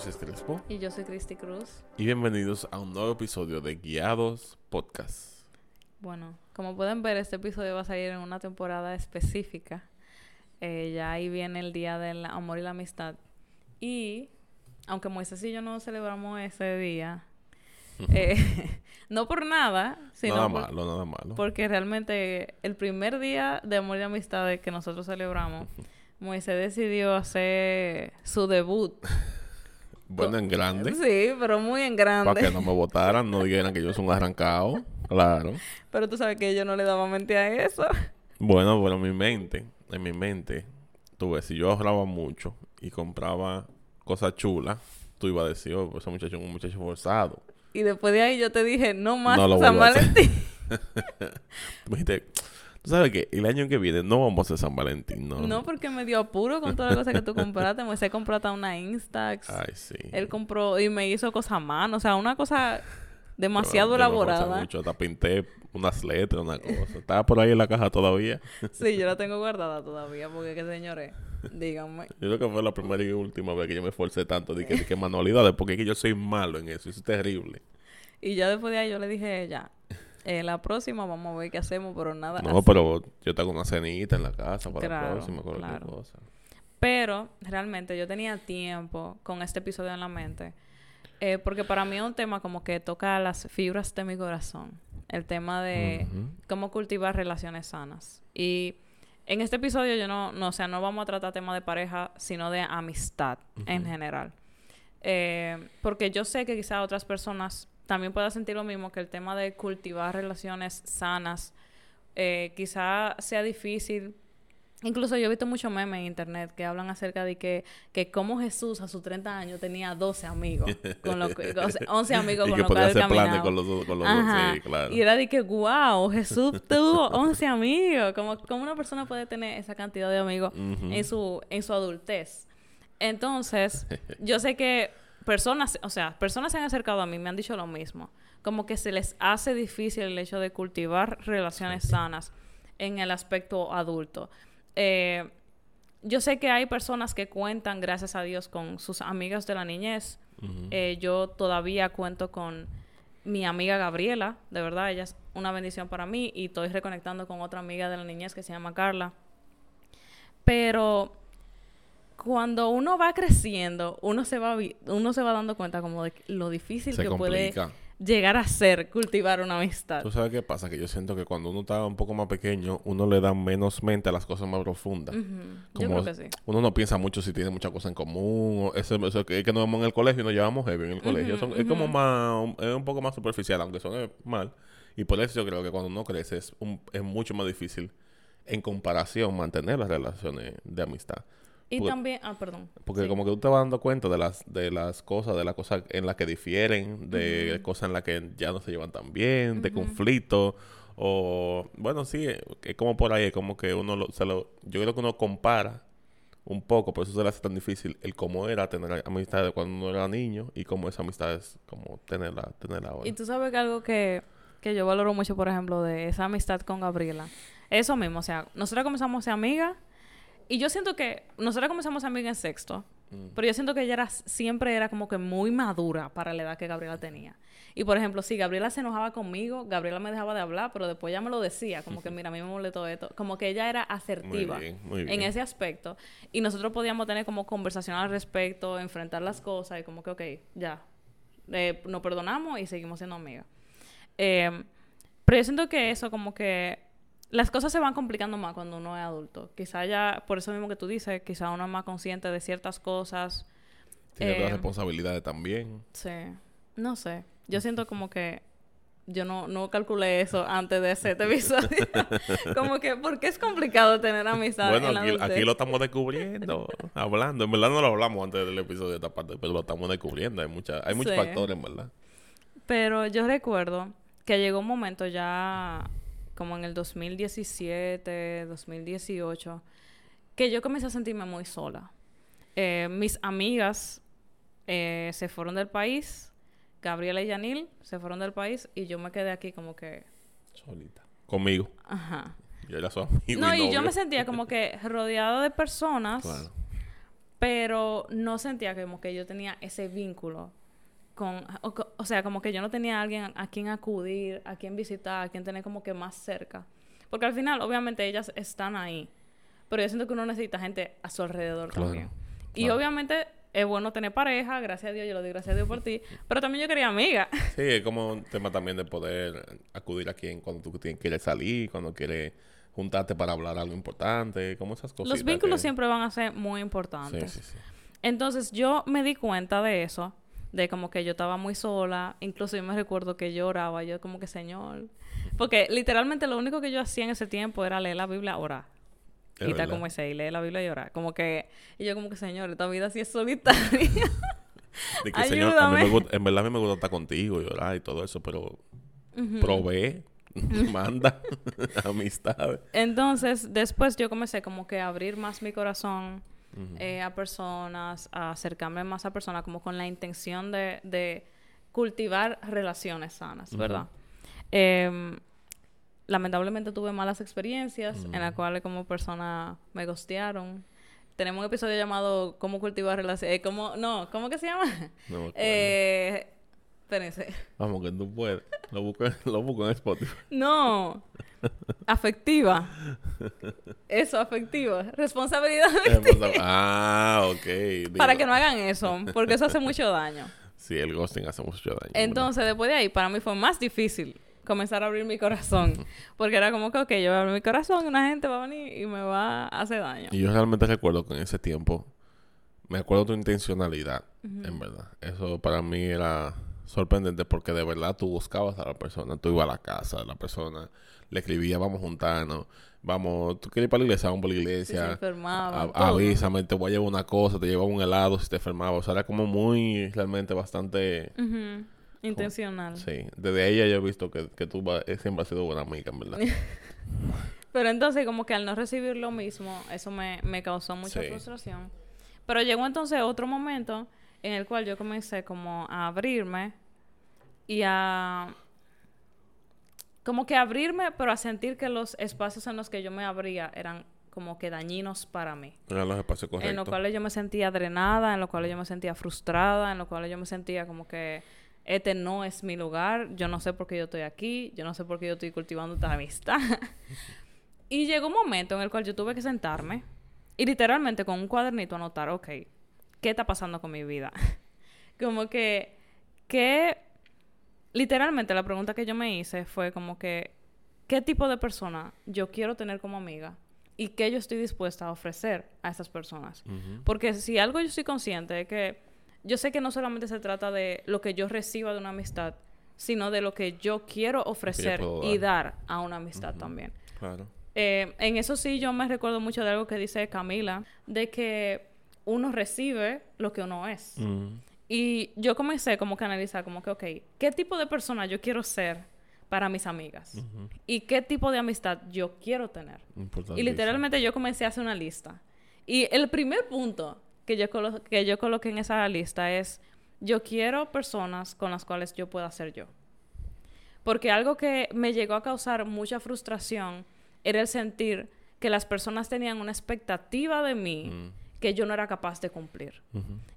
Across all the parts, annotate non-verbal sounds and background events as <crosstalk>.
Moisés Crespo. Y yo soy Cristi Cruz. Y bienvenidos a un nuevo episodio de Guiados Podcast. Bueno, como pueden ver, este episodio va a salir en una temporada específica. Eh, ya ahí viene el Día del Amor y la Amistad. Y, aunque Moisés y yo no celebramos ese día, <laughs> eh, <laughs> no por nada, sino nada por- malo, nada malo. porque realmente el primer día de Amor y Amistad que nosotros celebramos, <laughs> Moisés decidió hacer su debut. Bueno, en grande. Sí, pero muy en grande. Para que no me votaran, no dijeran que yo soy un arrancado. Claro. Pero tú sabes que yo no le daba mente a eso. Bueno, bueno, en mi mente, en mi mente, tú ves, si yo ahorraba mucho y compraba cosas chulas, tú ibas a decir, oh, pues ese muchacho es un muchacho forzado. Y después de ahí yo te dije, no más No lo San. Valentín. <laughs> Me dijiste, tú sabes que el año que viene no vamos a hacer San Valentín, ¿no? No, porque me dio apuro con todas las cosas que tú compraste. Moisés compró hasta una Instax. Ay, sí. Él compró y me hizo cosas a mano. O sea, una cosa demasiado Yo esforcé elaborada. mucho, hasta pinté unas letras, una cosa. Estaba por ahí en la caja todavía. Sí, yo la tengo guardada todavía. Porque, que señores, díganme. Yo creo que fue la primera y última vez que yo me esforcé tanto de que, de que manualidades, porque es que yo soy malo en eso, eso es terrible. Y ya después de ahí yo le dije, ya, eh, la próxima vamos a ver qué hacemos, pero nada. No, así. pero yo tengo una cenita en la casa para Claro, la próxima, cualquier claro. cosa. Pero realmente yo tenía tiempo con este episodio en la mente. eh, porque para mí es un tema como que toca las fibras de mi corazón. El tema de cómo cultivar relaciones sanas. Y en este episodio yo no, no, o sea, no vamos a tratar tema de pareja, sino de amistad en general. Eh, porque yo sé que quizá otras personas también puedan sentir lo mismo, que el tema de cultivar relaciones sanas eh, quizá sea difícil. Incluso yo he visto muchos memes en internet que hablan acerca de que, que como Jesús a sus 30 años tenía 12 amigos, con los que- o sea, 11 <laughs> amigos Y con que los que hacer planes con los dos, con los dos, Ajá. sí, claro. Y era de que, wow, Jesús tuvo 11 amigos. Como, como una persona puede tener esa cantidad de amigos en, su, en su adultez. Entonces, <laughs> yo sé que personas, o sea, personas se han acercado a mí, me han dicho lo mismo. Como que se les hace difícil el hecho de cultivar relaciones sanas en el aspecto adulto. Eh, yo sé que hay personas que cuentan, gracias a Dios, con sus amigas de la niñez. Eh, yo todavía cuento con mi amiga Gabriela, de verdad, ella es una bendición para mí y estoy reconectando con otra amiga de la niñez que se llama Carla. Pero cuando uno va creciendo, uno se va uno se va dando cuenta como de lo difícil Se que complica. puede llegar a ser cultivar una amistad. ¿Tú sabes qué pasa? Que yo siento que cuando uno está un poco más pequeño, uno le da menos mente a las cosas más profundas. Yo Como creo que sí. Uno no piensa mucho si tiene muchas cosas en común. O eso, eso que, es que nos vemos en el colegio y nos llevamos heavy en el colegio. Son- Es como más, es un poco más superficial, aunque suene mal. Y por eso yo creo que cuando uno crece es, un- es mucho más difícil en comparación mantener las relaciones de amistad. Y Porque- también, ah, perdón. Porque Sí. como que tú te vas dando cuenta de las, de las cosas, de las cosas en las que difieren, de cosas en las que ya no se llevan tan bien, de conflictos. O, bueno, sí, es como por ahí, es como que uno lo, se lo, yo creo que uno compara un poco, por eso se le hace tan difícil el cómo era tener amistades cuando uno era niño y cómo esa amistad es como tenerla, tenerla ahora. Y tú sabes que algo que, que yo valoro mucho, por ejemplo, de esa amistad con Gabriela. Eso mismo, o sea, nosotros comenzamos a ser amigas y yo siento que nosotros comenzamos amigas en sexto, Mm. pero yo siento que ella era, siempre era como que muy madura para la edad que Gabriela tenía. Y por ejemplo, si Gabriela se enojaba conmigo, Gabriela me dejaba de hablar, pero después ella me lo decía, como que <laughs> mira, a mí me molestó esto. Como que ella era asertiva bien, muy en bien. ese aspecto. Y nosotros podíamos tener como conversación al respecto, enfrentar las cosas y como que, ok, ya, eh, nos perdonamos y seguimos siendo amigas. Eh, pero yo siento que eso como que las cosas se van complicando más cuando uno es adulto. Quizá ya, por eso mismo que tú dices, quizá uno es más consciente de ciertas cosas. Tiene otras eh, responsabilidades también. Sí, no sé. Yo siento como que yo no, no calculé eso antes de hacer este episodio. <laughs> como que, ¿por qué es complicado tener amistad Bueno, en la aquí, aquí lo estamos descubriendo, <laughs> hablando. En verdad no lo hablamos antes del episodio de esta parte, pero lo estamos descubriendo. Hay, mucha, hay muchos Sí. factores, en verdad. Pero yo recuerdo que llegó un momento ya como en el 2017, 2018, que yo comencé a sentirme muy sola. Eh, mis amigas eh, se fueron del país, Gabriela y Yanil se fueron del país y yo me quedé aquí como que... Solita. Conmigo. Ajá. Yo era su amigo No, y yo me sentía como que rodeada de personas, Claro. pero no sentía como que yo tenía ese vínculo con, o, sea, como que yo no tenía a alguien a quien acudir, a quien visitar, a quien tener como que más cerca. Porque al final, obviamente, ellas están ahí. Pero yo siento que uno necesita gente a su alrededor Claro, también. Y obviamente es bueno tener pareja, gracias a Dios, yo lo doy gracias a Dios por ti. Pero también yo quería amiga. <laughs> Sí, es como un tema también de poder acudir a quien cuando tú quieres salir, cuando quieres juntarte para hablar algo importante, como esas cosas. Los vínculos siempre van a ser muy importantes. Sí, sí, sí. Entonces yo me di cuenta de eso, de como que yo estaba muy sola, incluso yo me recuerdo que lloraba, yo como que señor, porque literalmente lo único que yo hacía en ese tiempo era leer la Biblia, orar. Es y está como ese, y leer la Biblia y orar. Como que, y yo como que señor, esta vida sí es solitaria. <laughs> De que, <laughs> señor, a mí me Ayúdame. gusta- en verdad a mí me gusta estar contigo y orar y todo eso, pero provee, <laughs> manda amistades. Entonces, después yo comencé como que a abrir más mi corazón eh, a personas, a acercarme más a personas, como con la intención de, de cultivar relaciones sanas, ¿verdad? Em, lamentablemente tuve malas experiencias en las cuales como persona me gostearon. Tenemos un episodio llamado ¿Cómo cultivar relaciones? Eh, ¿cómo? No, ¿cómo que se llama? No <laughs> eh, Vamos, que tú puedes. Lo busco, lo busco en Spotify. No. Afectiva. Eso, afectiva. Responsabilidad ah, ok. para que no hagan eso, porque eso hace mucho daño. Sí, el ghosting hace mucho daño. Entonces, después de ahí, para mí fue más difícil comenzar a abrir mi corazón. Porque era como que, ok, yo voy a abrir mi corazón y una gente va a venir y me va a hacer daño. Y yo realmente recuerdo que en ese tiempo, me acuerdo tu intencionalidad, en verdad. Eso para mí era sorprendente porque de verdad tú buscabas a la persona, tú ibas a la casa de la persona, le escribías, vamos juntarnos, vamos, tú quieres ir para la iglesia, vamos para la Si se iglesia. enfermaba. A- todo. avísame, te voy a llevar una cosa, te llevaba un helado si te enfermaba. O sea, era como muy, realmente bastante... Intencional. Sí, desde ella yo he visto que, que tú va- eh, siempre has sido buena amiga, en verdad. <laughs> Pero entonces, como que al no recibir lo mismo, eso me, me causó mucha Sí. frustración. Pero llegó entonces otro momento en el cual yo comencé como a abrirme y a... Como que abrirme, pero a sentir que los espacios en los que yo me abría eran como que dañinos para mí. Eran los espacios En los correctos. cuales yo me sentía drenada, en los cuales yo me sentía frustrada, en los cuales yo me sentía como que este no es mi lugar, yo no sé por qué yo estoy aquí, yo no sé por qué yo estoy cultivando esta amistad. <laughs> y llegó un momento en el cual yo tuve que sentarme y literalmente con un cuadernito anotar, ok, ¿qué está pasando con mi vida? <laughs> como que, ¿qué? Literalmente la pregunta que yo me hice fue como que, ¿qué tipo de persona yo quiero tener como amiga? Y qué yo estoy dispuesta a ofrecer a esas personas. Porque si algo yo soy consciente es que yo sé que no solamente se trata de lo que yo reciba de una amistad, sino de lo que yo quiero ofrecer y dar a una amistad también. Claro. Eh, en eso sí yo me recuerdo mucho de algo que dice Camila, de que uno recibe lo que uno es. Y yo comencé como que a analizar como que, ok, ¿qué tipo de persona yo quiero ser para mis amigas? ¿Y qué tipo de amistad yo quiero tener? Y literalmente yo comencé a hacer una lista. Y el primer punto que yo, que yo coloqué en esa lista es, yo quiero personas con las cuales yo pueda ser yo. Porque algo que me llegó a causar mucha frustración era el sentir que las personas tenían una expectativa de mí Mm. Que yo no era capaz de cumplir.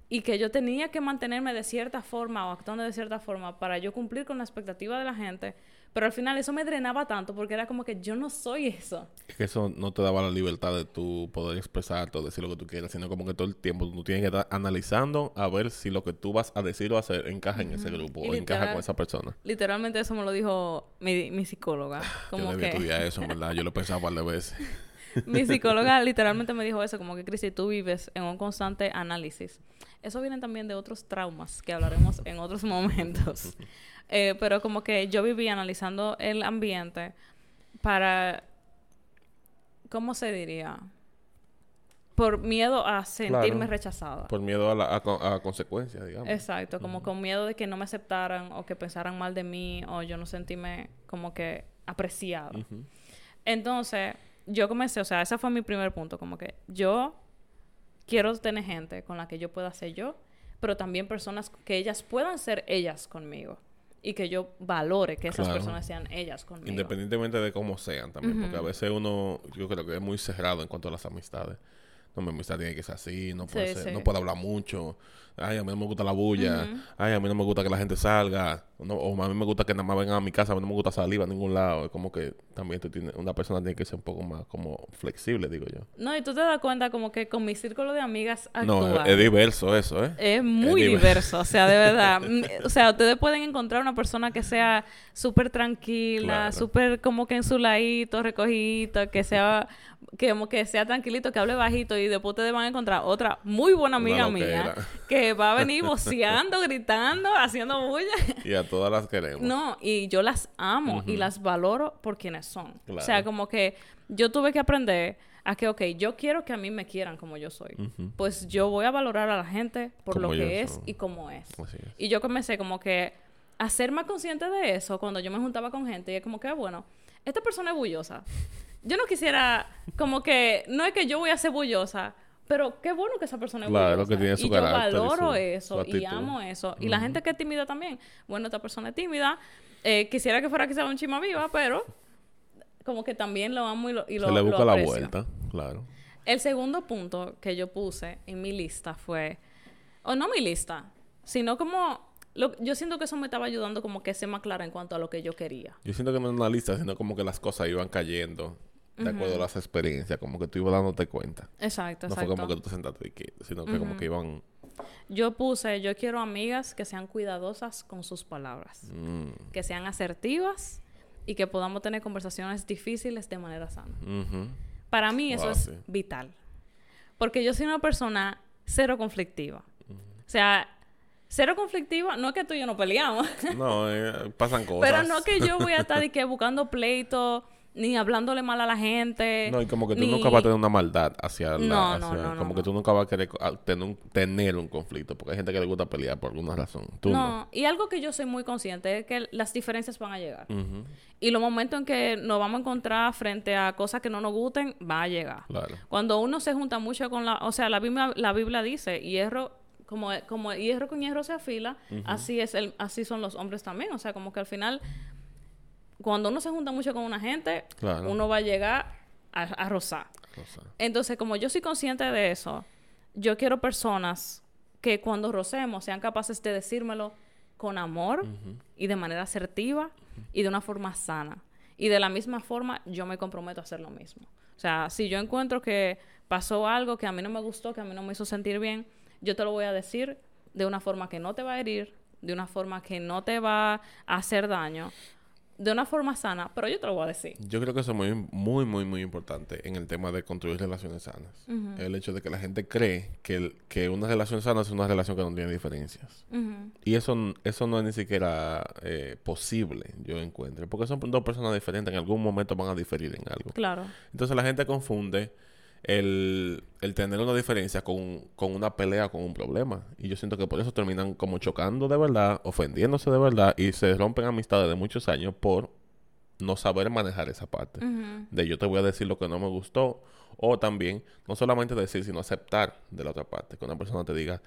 Y que yo tenía que mantenerme de cierta forma o actuando de cierta forma para yo cumplir con la expectativa de la gente. Pero al final eso me drenaba tanto porque era como que yo no soy eso. Es que eso no te daba la libertad de tú poder expresarte o decir lo que tú quieras, sino como que todo el tiempo tú tienes que estar analizando a ver si lo que tú vas a decir o hacer encaja en ese grupo Y o encaja con esa persona. Literalmente eso me lo dijo mi, mi psicóloga. Yo Como debí que estudiar eso, verdad. Yo lo he pensado un par de veces. <laughs> <laughs> mi psicóloga literalmente me dijo eso, como que Cristi, tú vives en un constante análisis. Eso viene también de otros traumas que hablaremos en otros <laughs> momentos. Eh, pero como que yo vivía analizando el ambiente para, ¿cómo se diría? Por miedo a sentirme Claro. rechazada. Por miedo a, la, a, co- a consecuencias, digamos. Exacto, como con miedo de que no me aceptaran o que pensaran mal de mí o yo no sentirme como que apreciada. Ujú. Entonces, yo comencé, o sea, ese fue mi primer punto, como que yo quiero tener gente con la que yo pueda ser yo, pero también personas que ellas puedan ser ellas conmigo y que yo valore que esas Claro. personas sean ellas conmigo. Independientemente de cómo sean también, porque a veces uno, yo creo que es muy cerrado en cuanto a las amistades. no, mi amistad tiene que ser así, no puede Sí, ser, sí. no puede hablar mucho. Ay, a mí no me gusta la bulla. Ay, a mí no me gusta que la gente salga. No, o a mí me gusta que nada más vengan a mi casa, a mí no me gusta salir a ningún lado. Es como que también tú tienes, una persona tiene que ser un poco más como flexible, digo yo. No, y tú te das cuenta como que con mi círculo de amigas No, es, es diverso eso, ¿eh? Es muy diver- diverso, o sea, de <laughs> verdad. Mm, O sea, ustedes pueden encontrar una persona que sea súper tranquila, Claro. súper como que en su ladito, recogidito, que sea que como que sea tranquilito, que hable bajito y después ustedes van a encontrar otra muy buena amiga mía que va a venir voceando, gritando, haciendo bulla. Y a todas las queremos. No, y yo las amo y las valoro por quienes son. O sea, como que yo tuve que aprender a que, ok, yo quiero que a mí me quieran como yo soy. Pues yo voy a valorar a la gente por Como lo que es y como es. Así es. Y yo comencé como que a ser más consciente de eso cuando yo me juntaba con gente. Y es como que, bueno, esta persona es bullosa. Yo no quisiera, como que, no es que yo voy a ser bullosa, pero qué bueno que esa persona es Claro, que tiene su y carácter yo valoro su- eso su y amo eso. Y la gente que es tímida también. Bueno, esta persona es tímida. Eh, quisiera que fuera quizá un chima viva, pero como que también lo amo y lo, y lo Se le lo busca la vuelta, claro. El segundo punto que yo puse en mi lista fue, o no mi lista, sino como, lo- yo siento que eso me estaba ayudando como que ser más clara en cuanto a lo que yo quería. Yo siento que no es una lista, sino como que las cosas iban cayendo de acuerdo a las experiencias, como que tú ibas dándote cuenta. Exacto, No exacto. fue como que tú te sentaste y que, sino que como que iban... Yo puse, yo quiero amigas que sean cuidadosas con sus palabras, mm, que sean asertivas y que podamos tener conversaciones difíciles de manera sana. Para mí eso Wow, es sí. vital. Porque yo soy una persona cero conflictiva. O sea, cero conflictiva, no es que tú y yo no peleamos, No, eh, pasan cosas. <laughs> pero no que yo voy a estar <laughs> de que buscando pleito, ni hablándole mal a la gente. No, y como que tú ni- nunca vas a tener una maldad hacia la... No, no, hacia- no, no, como no. que tú nunca vas a querer tener un, tener un conflicto, porque hay gente que le gusta pelear por alguna razón. Tú no. y algo que yo soy muy consciente es que las diferencias van a llegar. Y los momentos en que nos vamos a encontrar frente a cosas que no nos gusten, va a llegar. Claro. Cuando uno se junta mucho con la... O sea, la Biblia, la Biblia dice, hierro... Como, como hierro con hierro se afila, así es el, así son los hombres también. O sea, como que al final, cuando uno se junta mucho con una gente, Claro. uno va a llegar a, a rozar. Entonces, como yo soy consciente de eso, yo quiero personas que cuando rocemos sean capaces de decírmelo con amor y de manera asertiva y de una forma sana. Y de la misma forma, yo me comprometo a hacer lo mismo. O sea, si yo encuentro que pasó algo que a mí no me gustó, que a mí no me hizo sentir bien, yo te lo voy a decir de una forma que no te va a herir, de una forma que no te va a hacer daño, de una forma sana, pero yo te lo voy a decir. Yo creo que eso es muy, muy, muy, muy importante en el tema de construir relaciones sanas. El hecho de que la gente cree que, el- que una relación sana es una relación que no tiene diferencias. Y eso, eso no es ni siquiera eh, posible, yo encuentro. Porque son dos personas diferentes. En algún momento van a diferir en algo. Claro. Entonces la gente confunde el, el tener una diferencia con, con una pelea, con un problema. Y yo siento que por eso terminan como chocando de verdad, ofendiéndose de verdad y se rompen amistades de muchos años por no saber manejar esa parte. De yo te voy a decir lo que no me gustó. O también, no solamente decir, sino aceptar de la otra parte. Que una persona te diga,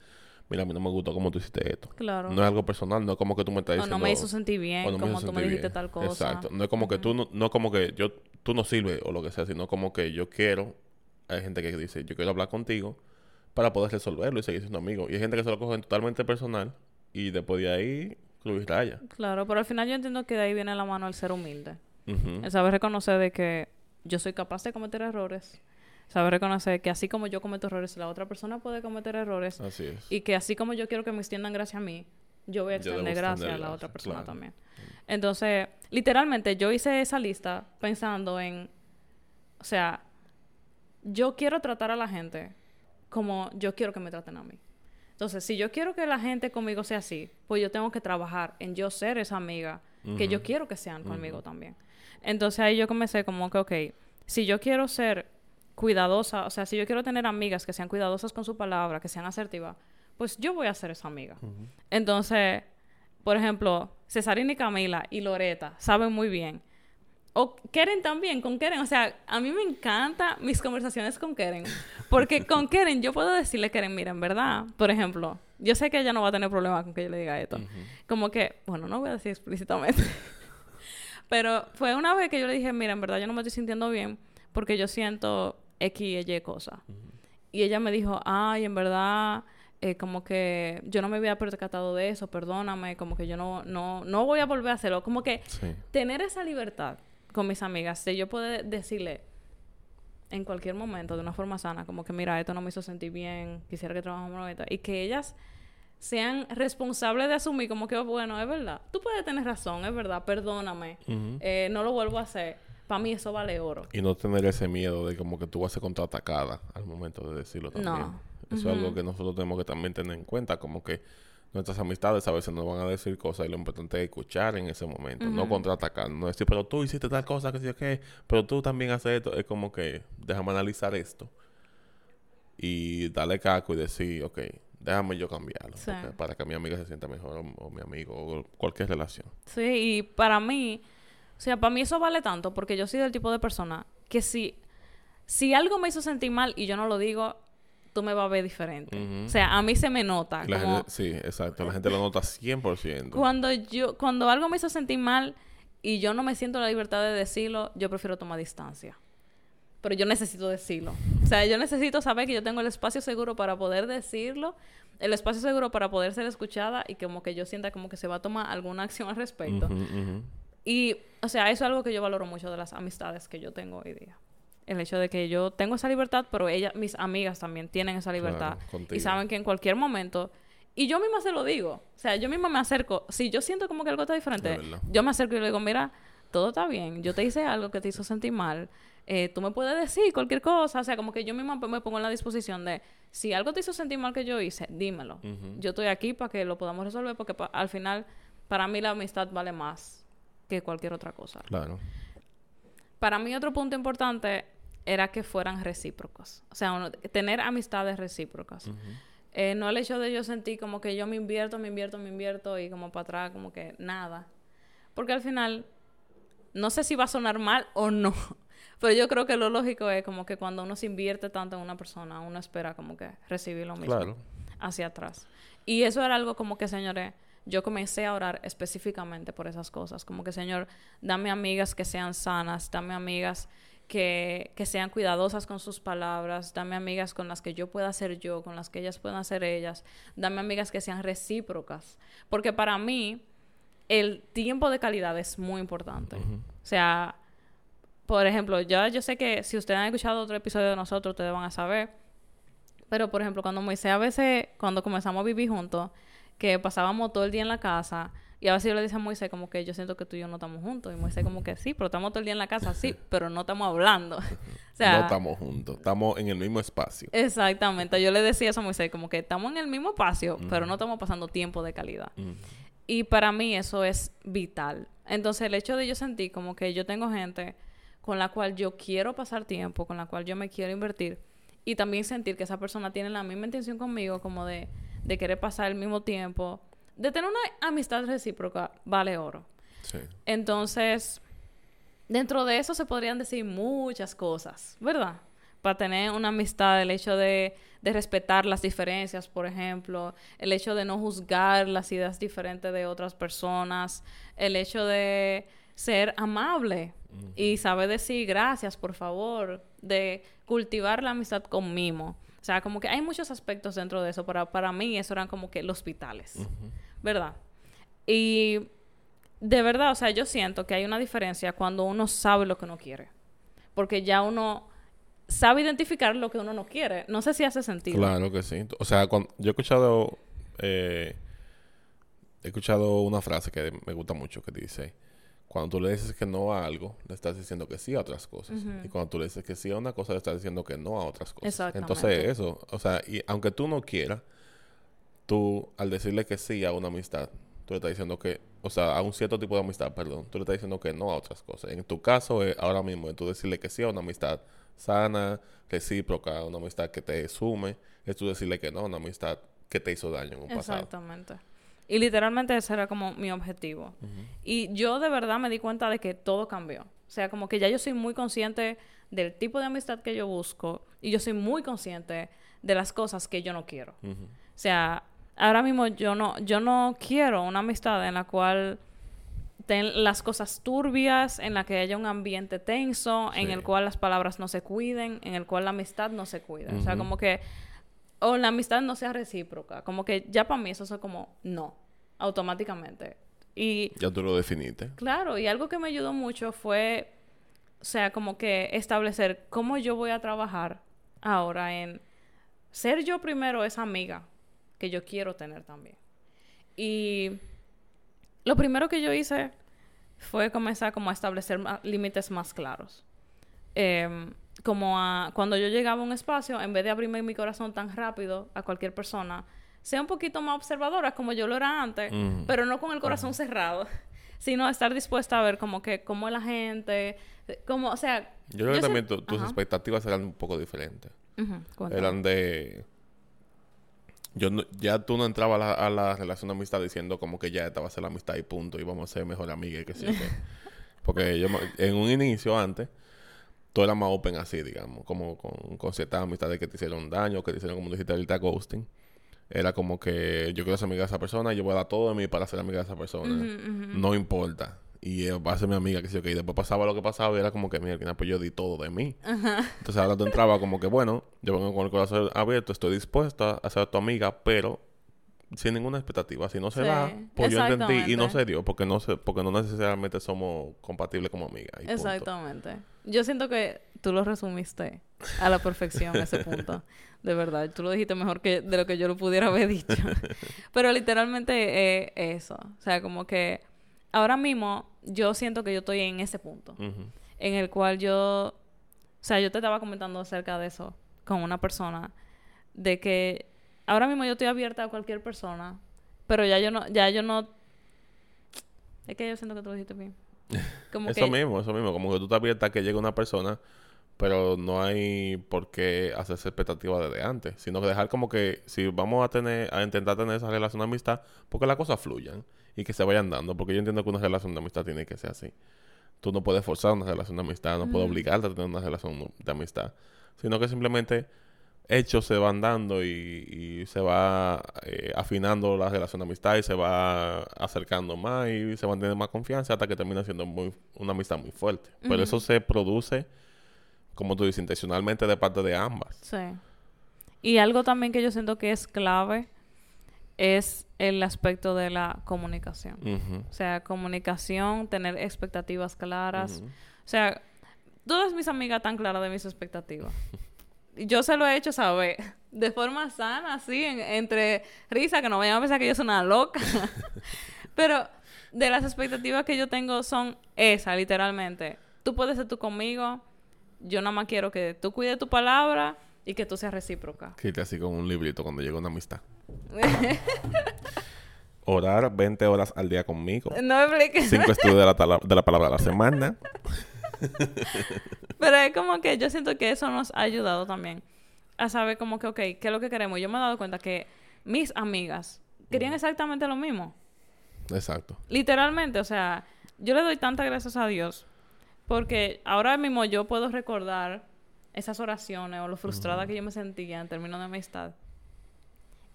mira, a mí no me gustó cómo tú hiciste esto. Claro. No es algo personal, no es como que tú me estás O diciendo... no me hizo sentir bien, o no como tú me dijiste bien. tal cosa. Exacto. No es como que tú, no, no como que yo, tú no sirves o lo que sea, sino como que yo quiero... Hay gente que dice, yo quiero hablar contigo para poder resolverlo y seguir siendo amigos. Y hay gente que se lo coge totalmente personal y después de ahí, cruz raya. Claro, pero al final yo entiendo que de ahí viene la mano el ser humilde. El saber reconocer de que yo soy capaz de cometer errores. Saber reconocer que así como yo cometo errores, la otra persona puede cometer errores. Así es. Y que así como yo quiero que me extiendan gracia a mí, yo voy a extender gracia extender a la otra persona claro. también. Entonces, literalmente yo hice esa lista pensando en, o sea, yo quiero tratar a la gente como yo quiero que me traten a mí. Entonces, si yo quiero que la gente conmigo sea así, pues yo tengo que trabajar en yo ser esa amiga que yo quiero que sean conmigo también. Entonces ahí yo comencé como que, ok, si yo quiero ser cuidadosa, o sea, si yo quiero tener amigas que sean cuidadosas con su palabra, que sean asertivas, pues yo voy a ser esa amiga. Entonces, por ejemplo, Cesarina y Camila y Loreta saben muy bien. O Keren también, con Keren. O sea, a mí me encanta mis conversaciones con Keren. Porque con <laughs> Keren yo puedo decirle, Keren, mira, en verdad, por ejemplo, yo sé que ella no va a tener problema con que yo le diga esto. Como que, bueno, no voy a decir explícitamente. <laughs> Pero fue una vez que yo le dije, mira, en verdad yo no me estoy sintiendo bien porque yo siento X y Y cosa. y ella me dijo, ay, en verdad, eh, como que yo no me había percatado de eso, perdóname, como que yo no, no, no voy a volver a hacerlo. Como que tener esa libertad con mis amigas, de yo poder decirle en cualquier momento, de una forma sana, como que mira, esto no me hizo sentir bien, quisiera que trabajemos esto, y que ellas sean responsables de asumir como que, bueno, es verdad, tú puedes tener razón, es verdad, perdóname, eh, no lo vuelvo a hacer. Para mí eso vale oro. Y no tener ese miedo de como que tú vas a ser contraatacada al momento de decirlo también. No. Eso es algo que nosotros tenemos que también tener en cuenta, como que nuestras amistades a veces nos van a decir cosas y lo importante es escuchar en ese momento, no contraatacar, no decir, pero tú hiciste tal cosa, que sí, que, pero tú también haces esto, es como que déjame analizar esto y darle caco y decir, ok, déjame yo cambiarlo para que mi amiga se sienta mejor o, mi amigo o cualquier relación. Sí, y para mí, o sea, para mí eso vale tanto porque yo soy del tipo de persona que si, si algo me hizo sentir mal y yo no lo digo, tú me vas a ver diferente. O sea, a mí se me nota. sí, exacto. La gente lo nota 100%. Cuando, yo, cuando algo me hizo sentir mal y yo no me siento la libertad de decirlo, yo prefiero tomar distancia pero yo necesito decirlo. O sea, yo necesito saber que yo tengo el espacio seguro para poder decirlo, el espacio seguro para poder ser escuchada y como que yo sienta como que se va a tomar alguna acción al respecto. Y, o sea, eso es algo que yo valoro mucho de las amistades que yo tengo hoy día. El hecho de que yo tengo esa libertad, pero ellas, mis amigas también tienen esa libertad. y saben que en cualquier momento... Y yo misma se lo digo. O sea, yo misma me acerco. Si yo siento como que algo está diferente, yo me acerco y le digo, mira, todo está bien. Yo te hice algo que te hizo sentir mal eh, tú me puedes decir cualquier cosa, o sea, como que yo misma me pongo en la disposición de, si algo te hizo sentir mal que yo hice, dímelo. Yo estoy aquí para que lo podamos resolver porque al final, para mí la amistad vale más que cualquier otra cosa. Claro. Para mí otro punto importante era que fueran recíprocos, o sea, tener amistades recíprocas. Eh, no el hecho de yo sentir como que yo me invierto, me invierto, me invierto y como para atrás, como que nada. Porque al final, no sé si va a sonar mal o no, <laughs> pero yo creo que lo lógico es como que cuando uno se invierte tanto en una persona, uno espera como que recibir lo mismo hacia atrás. Y eso era algo como que, señores, yo comencé a orar específicamente por esas cosas. Como que, Señor, dame amigas que sean sanas, dame amigas que, que, sean cuidadosas con sus palabras, dame amigas con las que yo pueda ser yo, con las que ellas puedan ser ellas, dame amigas que sean recíprocas. Porque para mí, el tiempo de calidad es muy importante. O sea, por ejemplo, ya yo sé que si ustedes han escuchado otro episodio de nosotros, ustedes van a saber. Pero, por ejemplo, cuando Moisés a veces, cuando comenzamos a vivir juntos, que pasábamos todo el día en la casa, y a veces yo le decía a Moisés como que yo siento que tú y yo no estamos juntos. Y Moisés como que sí, pero estamos todo el día en la casa, sí, <laughs> pero no estamos hablando. <laughs> o sea, no estamos juntos, estamos en el mismo espacio. Exactamente. Yo le decía eso a Moisés como que estamos en el mismo espacio, pero no estamos pasando tiempo de calidad. Y para mí eso es vital. Entonces el hecho de yo sentir como que yo tengo gente con la cual yo quiero pasar tiempo, con la cual yo me quiero invertir y también sentir que esa persona tiene la misma intención conmigo como de, de querer pasar el mismo tiempo, de tener una amistad recíproca, vale oro. Sí. Entonces, dentro de eso se podrían decir muchas cosas, ¿verdad? Para tener una amistad, el hecho de, de respetar las diferencias, por ejemplo, el hecho de no juzgar las ideas diferentes de otras personas, el hecho de ser amable, y sabe decir gracias, por favor, de cultivar la amistad con mimo. O sea, como que hay muchos aspectos dentro de eso. Para, para mí eso eran como que los hospitales, ¿verdad? Y de verdad, o sea, yo siento que hay una diferencia cuando uno sabe lo que uno quiere. Porque ya uno sabe identificar lo que uno no quiere. No sé si hace sentido. Claro que sí. O sea, yo he escuchado... Eh, he escuchado una frase que me gusta mucho que dice cuando tú le dices que no a algo, le estás diciendo que sí a otras cosas. Y cuando tú le dices que sí a una cosa, le estás diciendo que no a otras cosas. Entonces, eso, o sea, y aunque tú no quieras, tú al decirle que sí a una amistad, tú le estás diciendo que, o sea, a un cierto tipo de amistad, perdón, tú le estás diciendo que no a otras cosas. En tu caso, ahora mismo, tú decirle que sí a una amistad sana, recíproca, una amistad que te sume, es tú decirle que no a una amistad que te hizo daño en un pasado. Exactamente. Y literalmente ese era como mi objetivo. Y yo de verdad me di cuenta de que todo cambió. O sea, como que ya yo soy muy consciente del tipo de amistad que yo busco y yo soy muy consciente de las cosas que yo no quiero. O sea, ahora mismo yo no yo no quiero una amistad en la cual ten las cosas turbias, en la que haya un ambiente tenso, en el cual las palabras no se cuiden, en el cual la amistad no se cuida. O sea, como que... O la amistad no sea recíproca. Como que ya para mí eso es como no, automáticamente. Y Ya tú lo definiste. Claro, y algo que me ayudó mucho fue, o sea, como que establecer cómo yo voy a trabajar ahora en ser yo primero esa amiga que yo quiero tener también. Y lo primero que yo hice fue comenzar como a establecer límites más claros. Em, como a, cuando yo llegaba a un espacio, en vez de abrirme mi corazón tan rápido a cualquier persona, sea un poquito más observadora como yo lo era antes, Ujú. pero no con el corazón cerrado, <laughs> sino estar dispuesta a ver como que cómo es la gente, como, o sea... Yo creo que sé- también tu- tus Ajá. expectativas eran un poco diferentes. Ujú, cuéntame. Eran de... Yo no- ya tú no entrabas a la, a la relación de amistad diciendo como que ya esta va a ser la amistad y punto y vamos a ser mejor amiga y que sí. o qué. <laughs> Porque yo en un inicio antes, tú eras más open así, digamos, como con, con ciertas amistades que te hicieron daño, que te hicieron, como dijiste ahorita, ghosting. Era como que yo quiero ser amiga de esa persona yo voy a dar todo de mí para ser amiga de esa persona. No importa. Y va a ser mi amiga, que sí, ok. Y después pasaba lo que pasaba y era como que, mira, al final pues yo di todo de mí. Entonces ahora tú entrabas como que, bueno, yo vengo con el corazón abierto, estoy dispuesta a ser tu amiga, pero sin ninguna expectativa. Si no se Sí, da, pues yo entendí y no se dio, porque no se, porque no necesariamente somos compatibles como amigas. punto. Exactamente. Yo siento que tú lo resumiste a la perfección <laughs> ese punto. De verdad, tú lo dijiste mejor que de lo que yo lo pudiera haber dicho. <laughs> Pero literalmente eh, eso. O sea, como que ahora mismo yo siento que yo estoy en ese punto. En el cual yo... O sea, yo te estaba comentando acerca de eso con una persona. De que ahora mismo yo estoy abierta a cualquier persona. Pero ya yo no... Ya yo no... Es que yo siento que tú lo dijiste bien. <laughs> Como Eso que... mismo, eso mismo. Como que tú estás abierta a que llegue una persona, pero no hay por qué hacerse expectativas desde antes. Sino que dejar como que si vamos a tener, a intentar tener esa relación de amistad, porque las cosas fluyan y que se vayan dando. Porque yo entiendo que una relación de amistad tiene que ser así. Tú no puedes forzar una relación de amistad, no puedes obligarte a tener una relación de amistad. Sino que simplemente hechos se van dando y, y se va eh, afinando la relación de amistad y se va acercando más y se va a tener más confianza hasta que termina siendo muy, una amistad muy fuerte. Pero eso se produce, como tú dices, intencionalmente de parte de ambas. Sí. Y algo también que yo siento que es clave es el aspecto de la comunicación. O sea, comunicación, tener expectativas claras. O sea, todas mis amigas están claras de mis expectativas. Yo se lo he hecho saber <laughs> de forma sana, así, en- entre risa, que no vayan a pensar que yo soy una loca. <laughs> Pero de las expectativas que yo tengo son esas, literalmente. Tú puedes ser tú conmigo. Yo nada más quiero que tú cuides tu palabra y que tú seas recíproca. Quítate así con un librito cuando llega una amistad. <laughs> Orar 20 horas al día conmigo. no expliques. Cinco estudios de la, tala- de la palabra a la semana. <laughs> Pero es como que yo siento que eso nos ha ayudado también a saber como que, ok, ¿qué es lo que queremos? Yo me he dado cuenta que mis amigas querían exactamente lo mismo. Exacto. Literalmente, o sea, yo le doy tantas gracias a Dios porque ahora mismo yo puedo recordar esas oraciones o lo frustrada que yo me sentía en términos de amistad.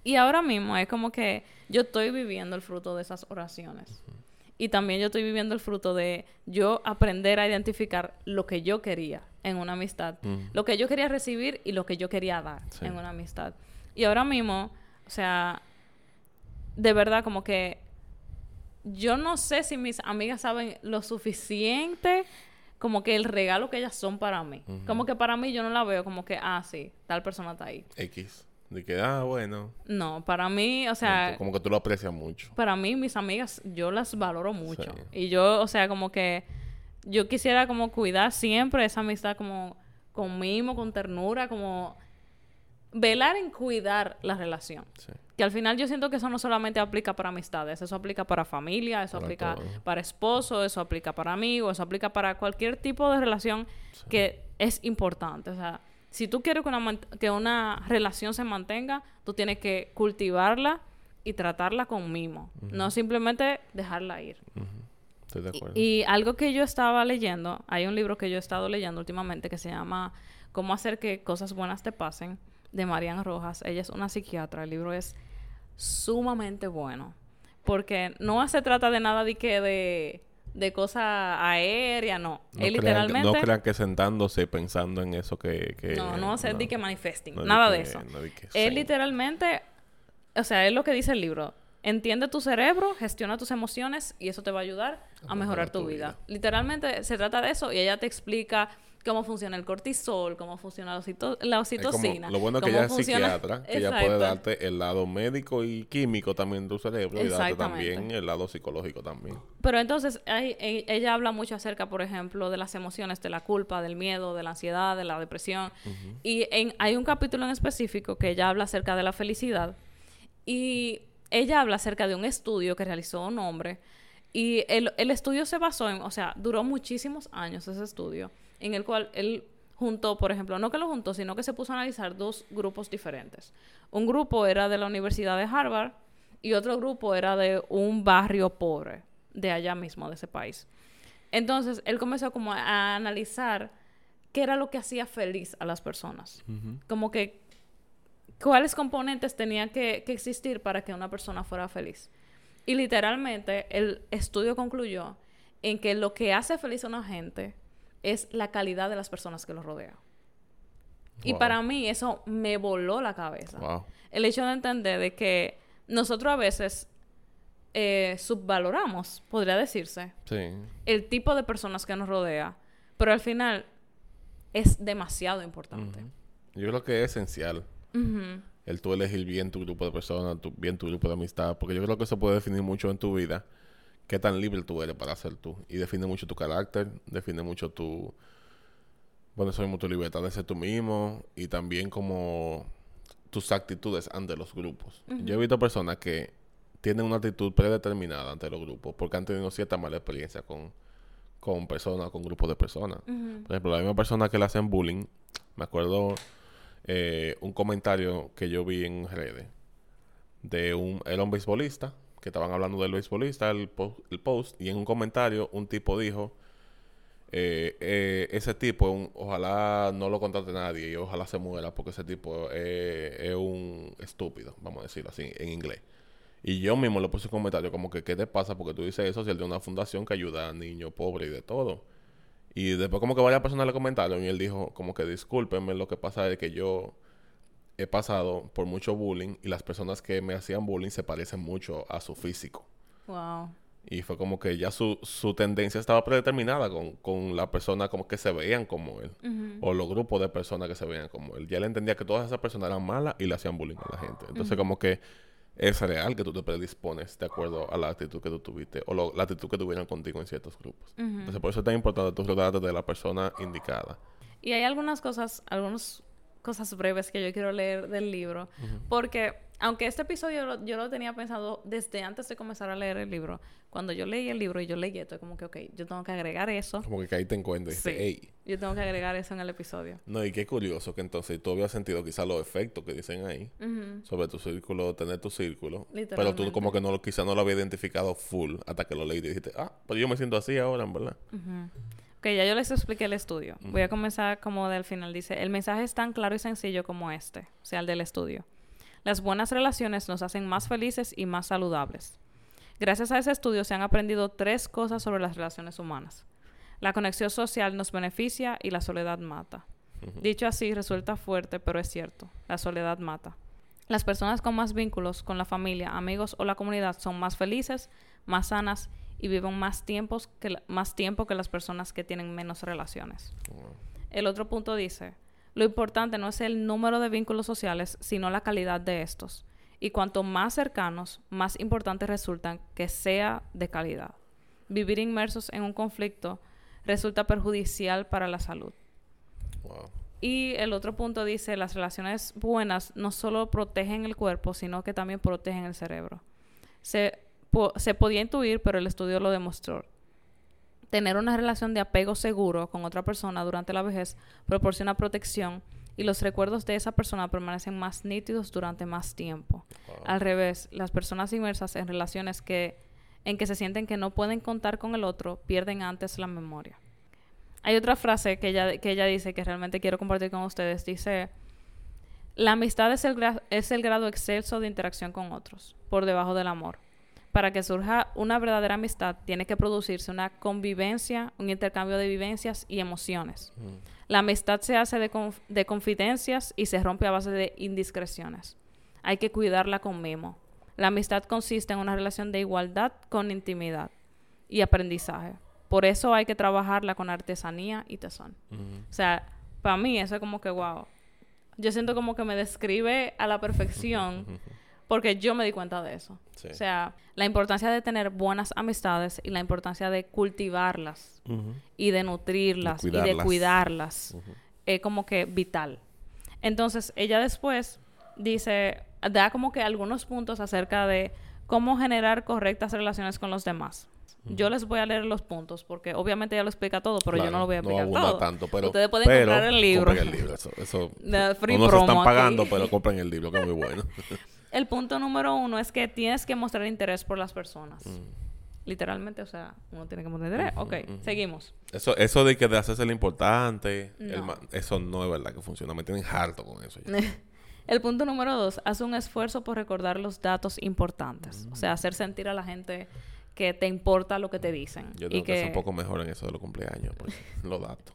Y ahora mismo es como que yo estoy viviendo el fruto de esas oraciones. Y también yo estoy viviendo el fruto de yo aprender a identificar lo que yo quería en una amistad. Lo que yo quería recibir y lo que yo quería dar Sí. en una amistad. Y ahora mismo, o sea, de verdad como que yo no sé si mis amigas saben lo suficiente como que el regalo que ellas son para mí. Como que para mí yo no la veo como que, ah, sí, tal persona está ahí. X. De que, ah, bueno. No, para mí, o sea, como que tú lo aprecias mucho. para mí mis amigas yo las valoro mucho. Sí. Y yo, o sea, como que yo quisiera como cuidar siempre esa amistad como con mimo, con ternura, como velar en cuidar la relación. Sí. Que al final yo siento que eso no solamente aplica para amistades, eso aplica para familia, eso Para aplica todo. para esposo, eso aplica para amigos, eso aplica para cualquier tipo de relación que es importante. O sea, si tú quieres que una, que una relación se mantenga, tú tienes que cultivarla y tratarla con mimo, no simplemente dejarla ir. Estoy de Y- acuerdo. Y, algo que yo estaba leyendo, hay un libro que yo he estado leyendo últimamente que se llama Cómo hacer que cosas buenas te pasen, de Marian Rojas. Ella es una psiquiatra. El libro es sumamente bueno. Porque no se trata de nada de que de, de cosas aéreas, no. No que- literalmente... no crean que sentándose pensando en eso que... que no, no ser di que manifesting, no nada que- de eso. zen. literalmente, o sea, es lo que dice el libro. Entiende tu cerebro, gestiona tus emociones y eso te va a ayudar a mejorar tu, vida. Literalmente se trata de eso y ella te explica cómo funciona el cortisol, cómo funciona la, oxitocina. lo bueno es que ella es psiquiatra, que ella puede darte el lado médico y químico también de tu cerebro y darte también el lado psicológico también. Pero entonces hay- e- ella habla mucho acerca, por ejemplo, de las emociones, de la culpa, del miedo, de la ansiedad, de la depresión. Y en- hay un capítulo en específico que ella habla acerca de la felicidad. Y ella habla acerca de un estudio que realizó un hombre. Y el, el estudio se basó en, o sea, duró muchísimos años ese estudio, en el cual él juntó, por ejemplo, no que lo juntó, sino que se puso a analizar dos grupos diferentes. Un grupo era de la Universidad de Harvard y otro grupo era de un barrio pobre de allá mismo, de ese país. Entonces, él comenzó como a analizar qué era lo que hacía feliz a las personas. Como que cuáles componentes tenían que, que existir para que una persona fuera feliz. Y literalmente el estudio concluyó en que lo que hace feliz a una gente es la calidad de las personas que lo rodean. Y para mí eso me voló la cabeza. Wow. El hecho de entender de que nosotros a veces eh, subvaloramos, podría decirse, Sí. el tipo de personas que nos rodea, pero al final es demasiado importante. Yo creo que es esencial el tú elegir bien tu grupo de personas, tu, bien tu grupo de amistad, porque yo creo que eso puede definir mucho en tu vida qué tan libre tú eres para ser tú. Y define mucho tu carácter, define mucho tu, bueno, eso mismo, tu libertad de ser tú mismo y también como tus actitudes ante los grupos. Yo he visto personas que tienen una actitud predeterminada ante los grupos porque han tenido cierta mala experiencia con, con personas, con grupos de personas. Por ejemplo, la misma persona que le hacen bullying, me acuerdo eh, un comentario que yo vi en redes de un, era un beisbolista, que estaban hablando del beisbolista, el, po- el post, y en un comentario un tipo dijo, eh, eh, ese tipo, ojalá no lo contrate nadie y ojalá se muera porque ese tipo es un estúpido, vamos a decirlo así, en inglés. Y yo mismo le puse un comentario como que, ¿qué te pasa? Porque tú dices eso si él de una fundación que ayuda a niños pobres y de todo. Y después como que varias personas le comentaron y él dijo como que discúlpenme, lo que pasa es que yo he pasado por mucho bullying y las personas que me hacían bullying se parecen mucho a su físico. Wow. Y fue como que ya su, su tendencia estaba predeterminada con, con la persona como que se veían como él. O los grupos de personas que se veían como él. Ya él entendía que todas esas personas eran malas y le hacían bullying a la gente. Entonces como que es real que tú te predispones de acuerdo a la actitud que tú tuviste o lo- la actitud que tuvieron contigo en ciertos grupos. Entonces por eso es tan importante tú rodearte de la persona indicada. Y hay algunas cosas, algunas cosas breves que yo quiero leer del libro. Porque, aunque este episodio lo- yo lo tenía pensado desde antes de comenzar a leer el libro, cuando yo leí el libro y yo leí esto, como que, ok, yo tengo que agregar eso. Como que caíste en cuenta y Sí. dices, hey. Yo tengo que agregar eso en el episodio. No, y qué curioso que entonces tú habías sentido quizás los efectos que dicen ahí sobre tu círculo, tener tu círculo. Pero tú como que no quizás no lo había identificado full hasta que lo leíste y dijiste, ah, pues yo me siento así ahora, en verdad. Ok, ya yo les expliqué el estudio. Voy a comenzar como del final. Dice, el mensaje es tan claro y sencillo como este, o sea, el del estudio. Las buenas relaciones nos hacen más felices y más saludables. Gracias a ese estudio se han aprendido tres cosas sobre las relaciones humanas. La conexión social nos beneficia y la soledad mata. Dicho así, resulta fuerte, pero es cierto. La soledad mata. Las personas con más vínculos con la familia, amigos o la comunidad son más felices, más sanas y viven más, tiempos que más tiempo que las personas que tienen menos relaciones. El otro punto dice, lo importante no es el número de vínculos sociales, sino la calidad de estos. Y cuanto más cercanos, más importantes resultan que sea de calidad. Vivir inmersos en un conflicto resulta perjudicial para la salud. Wow. Y el otro punto dice, las relaciones buenas no solo protegen el cuerpo, sino que también protegen el cerebro. Se, po- se podía intuir, pero el estudio lo demostró. Tener una relación de apego seguro con otra persona durante la vejez proporciona protección y los recuerdos de esa persona permanecen más nítidos durante más tiempo. Al revés, las personas inmersas en relaciones que, en que se sienten que no pueden contar con el otro pierden antes la memoria. Hay otra frase que ella, que ella dice que realmente quiero compartir con ustedes. Dice, la amistad es el, es el grado excelso de interacción con otros, por debajo del amor. Para que surja una verdadera amistad, tiene que producirse una convivencia, un intercambio de vivencias y emociones. La amistad se hace de, de confidencias y se rompe a base de indiscreciones. Hay que cuidarla con mimo. La amistad consiste en una relación de igualdad con intimidad y aprendizaje. Por eso hay que trabajarla con artesanía y tesón. O sea, para mí eso es como que, wow. Yo siento como que me describe a la perfección <laughs> porque yo me di cuenta de eso. O sea, la importancia de tener buenas amistades y la importancia de cultivarlas y de nutrirlas y de cuidarlas es como que vital. Entonces, ella después dice, da como que algunos puntos acerca de cómo generar correctas relaciones con los demás. Yo les voy a leer los puntos porque obviamente ella lo explica todo, pero yo no lo voy a explicar no todo. tanto, pero ustedes pueden comprar el libro. el libro, eso, eso <laughs> no se están pagando, pero <laughs> compren el libro, que es muy bueno. <laughs> el punto número uno es que tienes que mostrar interés por las personas. Mm. Literalmente, o sea, uno tiene que mostrar interés. ok, seguimos. Eso, eso de que de hacerse lo importante, eso no es verdad que funciona. Me tienen harto con eso. <laughs> El punto número dos, haz un esfuerzo por recordar los datos importantes. O sea, hacer sentir a la gente que te importa lo que te dicen. Yo tengo que, ser un poco mejor en eso de los cumpleaños, pues, <laughs> los datos.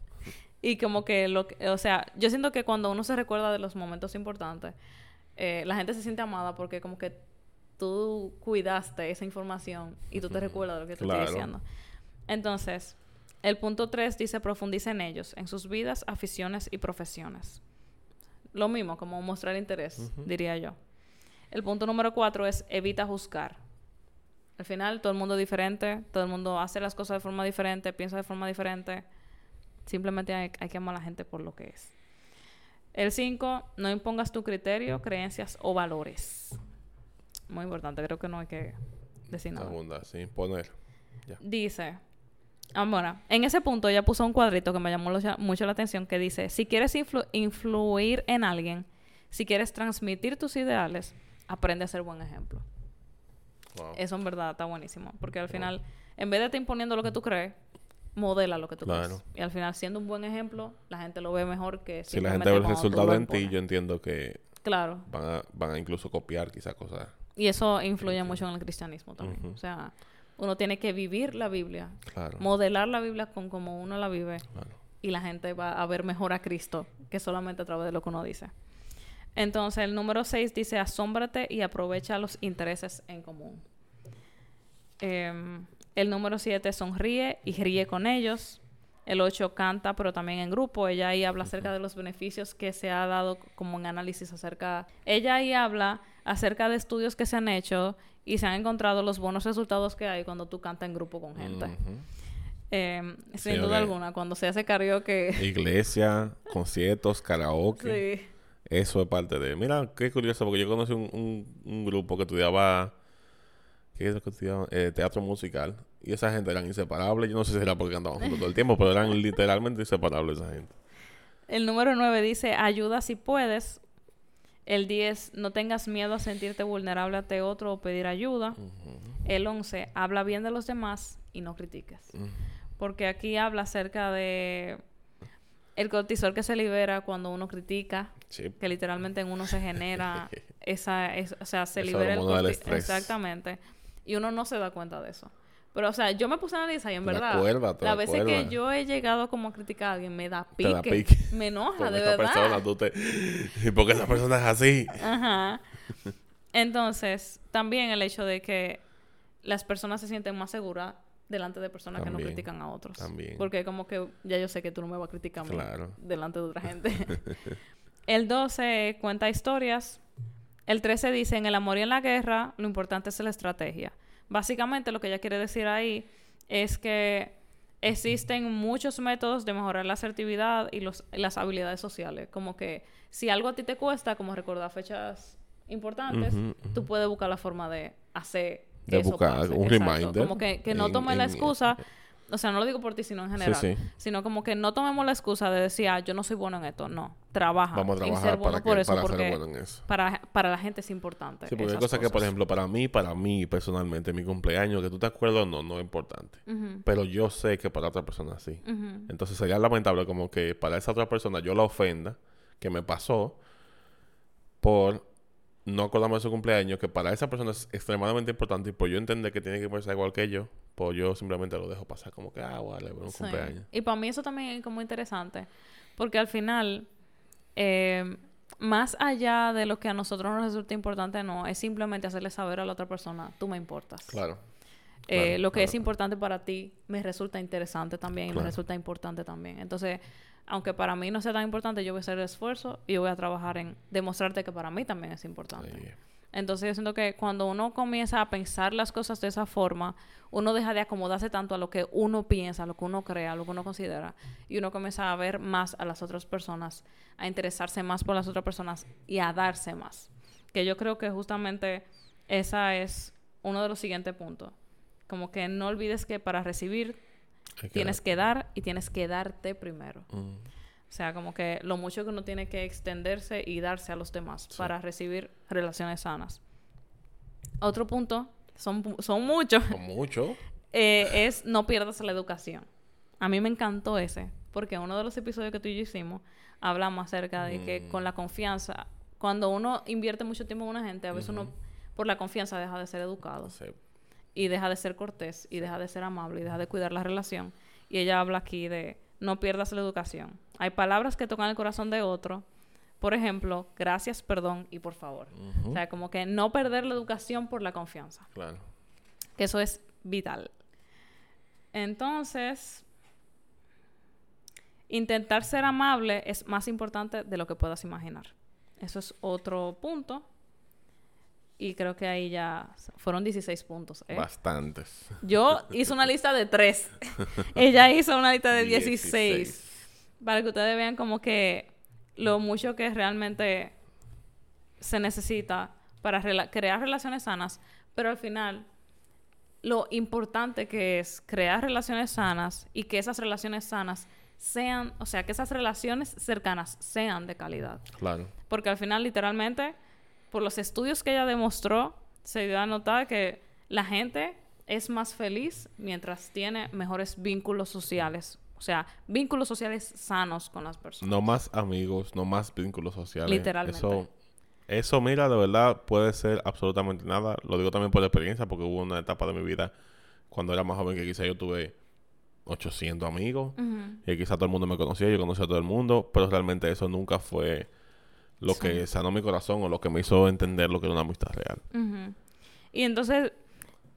Y como que, lo o sea, yo siento que cuando uno se recuerda de los momentos importantes, eh, la gente se siente amada porque como que tú cuidaste esa información y tú te recuerdas de lo que te estoy diciendo. Entonces, el punto tres dice profundiza en ellos, en sus vidas, aficiones y profesiones. Lo mismo, como mostrar interés, diría yo. El punto número cuatro es evita juzgar. Al final, todo el mundo es diferente, todo el mundo hace las cosas de forma diferente, piensa de forma diferente. Simplemente hay, que amar a la gente por lo que es. El 5, no impongas tu criterio, creencias o valores. Muy importante, creo que no hay que decir nada. Segunda, sin imponer. Dice, ah, bueno, en ese punto ella puso un cuadrito que me llamó mucho la atención que dice, si quieres influir en alguien, si quieres transmitir tus ideales, aprende a ser buen ejemplo. Eso en verdad está buenísimo. Porque al final, en vez de estar imponiendo lo que tú crees, modela lo que tú crees. Y al final, siendo un buen ejemplo, la gente lo ve mejor que si la gente ve el resultado en ti, yo entiendo que claro. van, a, van a incluso copiar quizás cosas. Y eso influye mucho en el cristianismo también. O sea, uno tiene que vivir la Biblia, modelar la Biblia con como uno la vive. Y la gente va a ver mejor a Cristo que solamente a través de lo que uno dice. Entonces, el número 6 dice, asómbrate y aprovecha los intereses en común. Em, el número 7 sonríe y ríe con ellos. El 8 canta, pero también en grupo. Ella ahí habla acerca de los beneficios que se ha dado como un análisis acerca... Ella ahí habla acerca de estudios que se han hecho y se han encontrado los buenos resultados que hay cuando tú cantas en grupo con gente. Em, sin duda alguna, cuando se hace karaoke... Iglesia, <laughs> conciertos, karaoke. Sí. Eso es parte de... Mira, qué curioso, porque yo conocí un, un, grupo que estudiaba... ¿Qué es que estudiaba? Eh, teatro musical. Y esa gente eran inseparables. Yo no sé si era porque andaban juntos todo el tiempo, pero eran literalmente inseparables esa gente. El número 9 dice, ayuda si puedes. El 10, no tengas miedo a sentirte vulnerable ante otro o pedir ayuda. El 11, habla bien de los demás y no critiques. Porque aquí habla acerca de el cortisol que se libera cuando uno critica, que literalmente en uno se genera <laughs> esa, o sea, se libera el cortisol. Exactamente. Y uno no se da cuenta de eso. Pero, o sea, yo me puse a analizar y en verdad, la veces que yo he llegado como a criticar a alguien, me da pique. Me enoja, de verdad. Persona, tú te... ¿Y por qué esa persona es así? Ajá. Entonces, también el hecho de que las personas se sienten más seguras delante de personas que no critican a otros. También. Porque como que ya yo sé que tú no me vas a criticar delante de otra <laughs> gente. el 12 cuenta historias. El 13 dice, en el amor y en la guerra, lo importante es la estrategia. Básicamente lo que ella quiere decir ahí es que existen muchos métodos de mejorar la asertividad y los, las habilidades sociales. Como que si algo a ti te cuesta, como recordar fechas importantes, tú puedes buscar la forma de hacer de buscar un reminder. Como que, que no tome la excusa, o sea, no lo digo por ti, sino en general, sino como que no tomemos la excusa de decir, ah, yo no soy bueno en esto. No, trabaja. Vamos a trabajar para, que, eso para ser bueno en eso. Para, para la gente es importante. Sí, porque hay cosas que, por ejemplo, para mí, para mí personalmente, mi cumpleaños, que tú te acuerdas no, no es importante. Pero yo sé que para otra persona sí. Entonces sería lamentable como que para esa otra persona yo la ofenda, que me pasó, por no acordarme de su cumpleaños, que para esa persona es extremadamente importante y por yo entender que tiene que pensar igual que yo, pues yo simplemente lo dejo pasar como que, ah, vale, un Sí. cumpleaños. Y para mí eso también es como interesante, porque al final, eh, más allá de lo que a nosotros nos resulta importante, no, es simplemente hacerle saber a la otra persona, tú me importas. Claro. Eh, Claro, lo que claro, es importante para ti me resulta interesante también y me resulta importante también. Entonces, aunque para mí no sea tan importante, yo voy a hacer el esfuerzo y yo voy a trabajar en demostrarte que para mí también es importante. Sí. Entonces yo siento que cuando uno comienza a pensar las cosas de esa forma, uno deja de acomodarse tanto a lo que uno piensa, a lo que uno crea, a lo que uno considera, y uno comienza a ver más a las otras personas, a interesarse más por las otras personas y a darse más. Que yo creo que justamente esa es uno de los siguientes puntos. Como que no olvides que para recibir Hay tienes que dar y tienes que darte primero. Mm, O sea, como que lo mucho que uno tiene que extenderse y darse a los demás Sí. para recibir relaciones sanas. Otro punto, son, son muchos, con mucho. <laughs> eh, es no pierdas la educación. A mí me encantó ese, porque uno de los episodios que tú y yo hicimos hablamos acerca de que Mm. con la confianza, cuando uno invierte mucho tiempo en una gente, a veces uno por la confianza deja de ser educado. Y deja de ser cortés y deja de ser amable y deja de cuidar la relación. Y ella habla aquí de no pierdas la educación. Hay palabras que tocan el corazón de otro. Por ejemplo, gracias, perdón y por favor. O sea, como que no perder la educación por la confianza. Claro. Que eso es vital. Entonces, intentar ser amable es más importante de lo que puedas imaginar. Eso es otro punto. Y creo que ahí ya fueron 16 puntos. ¿eh? Bastantes. Yo hice una lista de tres. <laughs> Ella hizo una lista de 16. Para que ustedes vean como que lo mucho que realmente se necesita para rela- crear relaciones sanas. Pero al final, lo importante que es crear relaciones sanas y que esas relaciones sanas sean, o sea, que esas relaciones cercanas sean de calidad. Claro. Porque al final, literalmente, por los estudios que ella demostró, se dio a notar que la gente es más feliz mientras tiene mejores vínculos sociales. O sea, vínculos sociales sanos con las personas. No más amigos, no más vínculos sociales. Literalmente. Eso, eso, mira, de verdad puede ser absolutamente nada. Lo digo también por experiencia, porque hubo una etapa de mi vida cuando era más joven que quizá yo tuve 800 amigos. Y quizá todo el mundo me conocía, yo conocía a todo el mundo, pero realmente eso nunca fue lo Sí. que sanó mi corazón o lo que me hizo entender lo que era una amistad real. Ujú. Y entonces,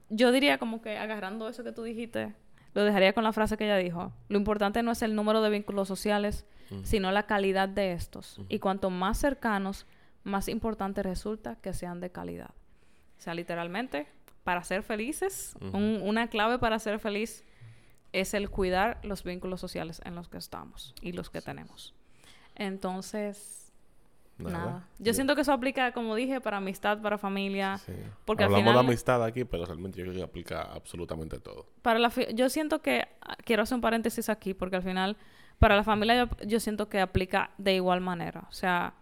yo diría como que agarrando eso que tú dijiste, lo dejaría con la frase que ella dijo. Lo importante no es el número de vínculos sociales, sino la calidad de estos. Y cuanto más cercanos, más importante resulta que sean de calidad. O sea, literalmente, para ser felices, un- una clave para ser feliz es el cuidar los vínculos sociales en los que estamos y los que tenemos. Entonces, Nada. nada. Yo Sí. siento que eso aplica, como dije, para amistad, para familia. Sí. Porque al Hablamos final- de amistad aquí, pero realmente yo creo que aplica absolutamente todo. Para la fi- yo siento que ah, quiero hacer un paréntesis aquí porque al final para la familia yo, yo siento que aplica de igual manera. O sea,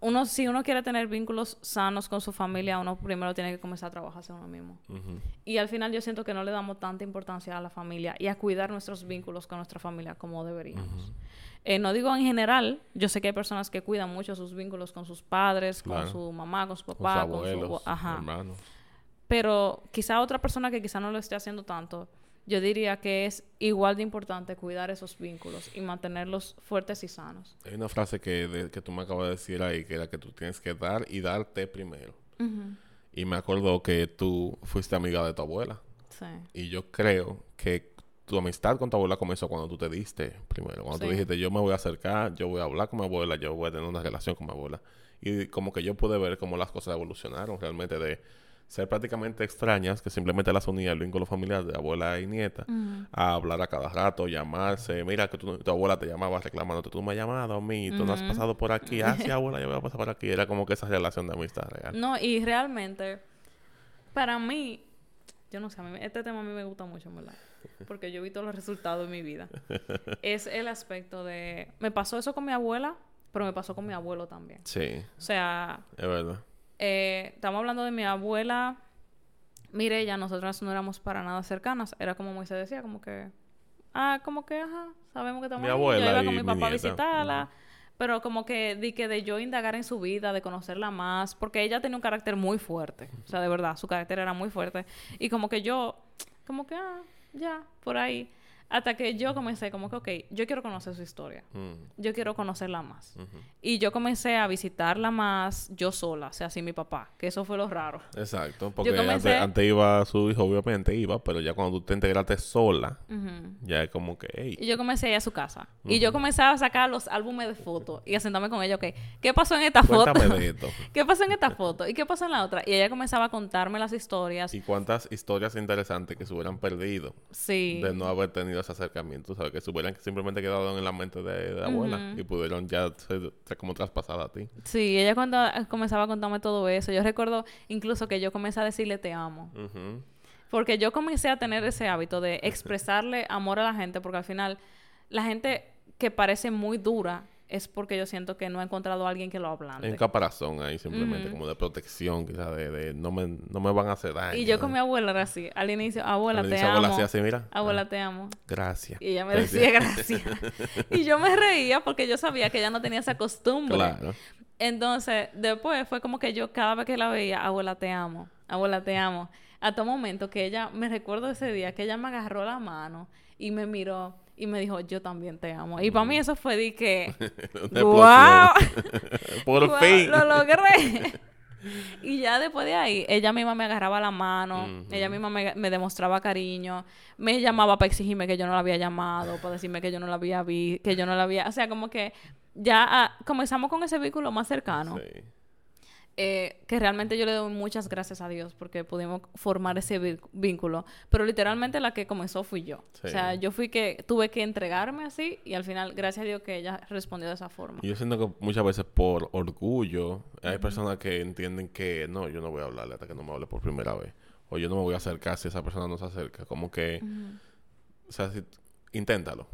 uno si uno quiere tener vínculos sanos con su familia, uno primero tiene que comenzar a trabajarse uno mismo. Y al final yo siento que no le damos tanta importancia a la familia y a cuidar nuestros vínculos con nuestra familia como deberíamos. Eh, no digo en general, yo sé que hay personas que cuidan mucho sus vínculos con sus padres, Claro. con su mamá, con su Con sus papá, con su, abuelos, ajá. hermanos. Pero quizá otra persona que quizá no lo esté haciendo tanto, yo diría que es igual de importante cuidar esos vínculos y mantenerlos fuertes y sanos. Hay una frase que, de- que tú me acabas de decir ahí, que era que tú tienes que dar y darte primero. Y me acuerdo que tú fuiste amiga de tu abuela. Sí. Y yo creo que tu amistad con tu abuela comenzó cuando tú te diste primero. Cuando tú Sí. dijiste, yo me voy a acercar, yo voy a hablar con mi abuela, yo voy a tener una relación con mi abuela. Y como que yo pude ver cómo las cosas evolucionaron realmente de ser prácticamente extrañas, que simplemente las unía el vínculo familiar de abuela y nieta, a hablar a cada rato, llamarse. Mira que tu, tu abuela te llamaba reclamándote, tú me has llamado a mí, tú no has pasado por aquí. Ah, sí, <laughs> abuela, yo voy a pasar por aquí. Era como que esa relación de amistad real. No, y realmente, para mí, yo no sé, a mí, este tema a mí me gusta mucho, en ¿verdad? Porque yo he visto los resultados en mi vida. es el aspecto de... Me pasó eso con mi abuela, pero me pasó con mi abuelo también. Sí, O sea, es verdad. eh, estamos hablando de mi abuela Mireya, nosotras no éramos para nada cercanas. Era como Moisés decía, como que... Ah, como que, ajá, sabemos que estamos Mi abuela Yo iba con mi mi papá a visitarla. Pero como que de que de yo indagar en su vida, de conocerla más, porque ella tenía un carácter muy fuerte, o sea, de verdad, su carácter era muy fuerte y como que yo como que ah, ya, por ahí hasta que yo comencé como que, ok, yo quiero conocer su historia. Mm. Yo quiero conocerla más. Y yo comencé a visitarla más yo sola, o sea, sin mi papá, que eso fue lo raro. Exacto, porque antes, iba su hijo, obviamente iba, pero ya cuando tú te integraste sola, ya es como que, hey. Y yo comencé a ir a su casa. Y yo comencé a sacar los álbumes de fotos y a sentarme con ella, ok, ¿qué pasó en esta foto? De <laughs> esto. ¿Qué pasó en esta foto? ¿Y qué pasó en la otra? Y ella comenzaba a contarme las historias. ¿Y cuántas historias interesantes que se hubieran perdido? Sí. De no haber tenido ese acercamiento, ¿sabes? Que se hubieran simplemente quedado en la mente de, la abuela y pudieron ya ser, como traspasada a ti. Sí, ella cuando comenzaba a contarme todo eso, yo recuerdo incluso que yo comencé a decirle te amo. Porque yo comencé a tener ese hábito de <laughs> expresarle amor a la gente, porque al final la gente que parece muy dura es porque yo siento que no he encontrado a alguien que lo hablante. En caparazón ahí, simplemente, como de protección, quizás, de, de, no, me, no me van a hacer daño. Y yo con mi abuela era así, al inicio, abuela, te amo. Abuela, así, mira. Abuela, ah, te amo. Gracias. Y ella me decía gracias. <laughs> y yo me reía porque yo sabía que ella no tenía esa costumbre. Claro. Entonces, después fue como que yo cada vez que la veía, abuela, te amo, abuela, te amo. A todo momento que ella, me recuerdo ese día, que ella me agarró la mano y me miró y me dijo, yo también te amo. Y para mí eso fue de que, <laughs> ¡wow! <laughs> Por <laughs> fin. Lo logré. y ya después de ahí, ella misma me agarraba la mano, ella misma me, me, demostraba cariño, me llamaba para exigirme que yo no la había llamado, para decirme que yo no la había visto, que yo no la había, o sea, como que ya ah, comenzamos con ese vínculo más cercano. Sí. Eh, que realmente yo le doy muchas gracias a Dios porque pudimos formar ese vínculo. Pero literalmente la que comenzó fui yo. O sea, yo fui que tuve que entregarme así y al final, gracias a Dios que ella respondió de esa forma. Y yo siento que muchas veces por orgullo hay personas que entienden que no, yo no voy a hablarle hasta que no me hable por primera vez. O yo no me voy a acercar si esa persona no se acerca. Como que, o sea, inténtalo